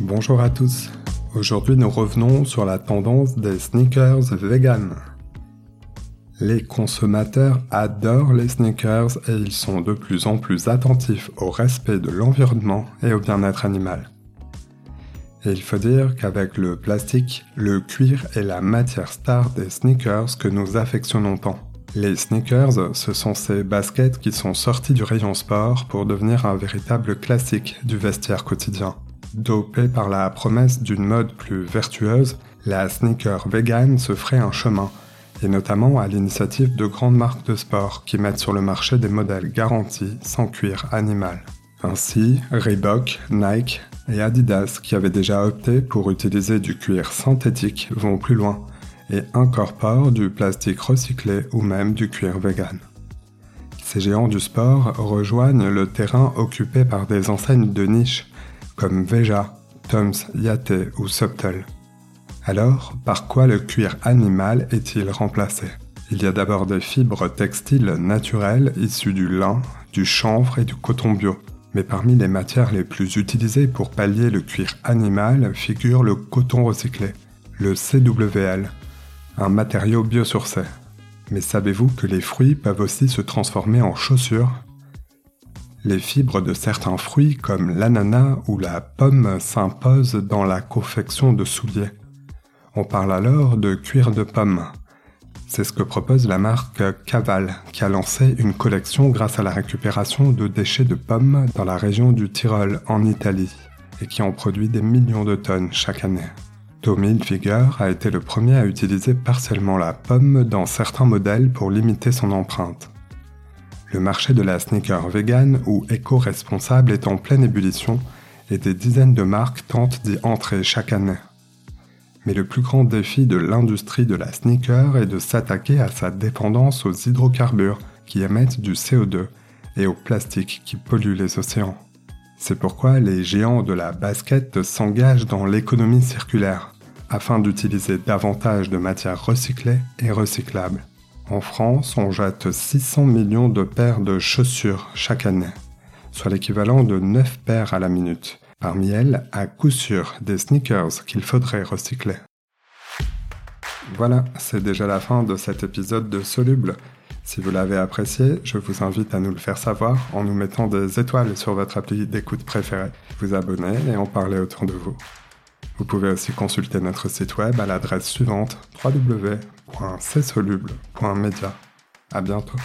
Bonjour à tous. Aujourd'hui, nous revenons sur la tendance des sneakers vegan. Les consommateurs adorent les sneakers et ils sont de plus en plus attentifs au respect de l'environnement et au bien-être animal. Et il faut dire qu'avec le plastique, le cuir est la matière star des sneakers que nous affectionnons tant. Les sneakers, ce sont ces baskets qui sont sorties du rayon sport pour devenir un véritable classique du vestiaire quotidien. Dopée par la promesse d'une mode plus vertueuse, la sneaker vegan se ferait un chemin, et notamment à l'initiative de grandes marques de sport qui mettent sur le marché des modèles garantis sans cuir animal. Ainsi, Reebok, Nike et Adidas, qui avaient déjà opté pour utiliser du cuir synthétique, vont plus loin et incorporent du plastique recyclé ou même du cuir vegan. Ces géants du sport rejoignent le terrain occupé par des enseignes de niche comme Veja, Tom's, Yate ou Subtle. Alors, par quoi le cuir animal est-il remplacé? Il y a d'abord des fibres textiles naturelles issues du lin, du chanvre et du coton bio. Mais parmi les matières les plus utilisées pour pallier le cuir animal figure le coton recyclé, le CWL, un matériau biosourcé. Mais savez-vous que les fruits peuvent aussi se transformer en chaussures? Les fibres de certains fruits comme l'ananas ou la pomme s'imposent dans la confection de souliers. On parle alors de cuir de pomme. C'est ce que propose la marque Caval, qui a lancé une collection grâce à la récupération de déchets de pommes dans la région du Tyrol en Italie, et qui en produit des millions de tonnes chaque année. Tommy Hilfiger a été le premier à utiliser partiellement la pomme dans certains modèles pour limiter son empreinte. Le marché de la sneaker vegan ou éco-responsable est en pleine ébullition et des dizaines de marques tentent d'y entrer chaque année. Mais le plus grand défi de l'industrie de la sneaker est de s'attaquer à sa dépendance aux hydrocarbures qui émettent du CO2 et au plastique qui pollue les océans. C'est pourquoi les géants de la basket s'engagent dans l'économie circulaire, afin d'utiliser davantage de matières recyclées et recyclables. En France, on jette 600 millions de paires de chaussures chaque année, soit l'équivalent de 9 paires à la minute. Parmi elles, à coup sûr, des sneakers qu'il faudrait recycler. Voilà, c'est déjà la fin de cet épisode de Soluble. Si vous l'avez apprécié, je vous invite à nous le faire savoir en nous mettant des étoiles sur votre appli d'écoute préférée, vous abonner et en parler autour de vous. Vous pouvez aussi consulter notre site web à l'adresse suivante www.csoluble.media. À bientôt.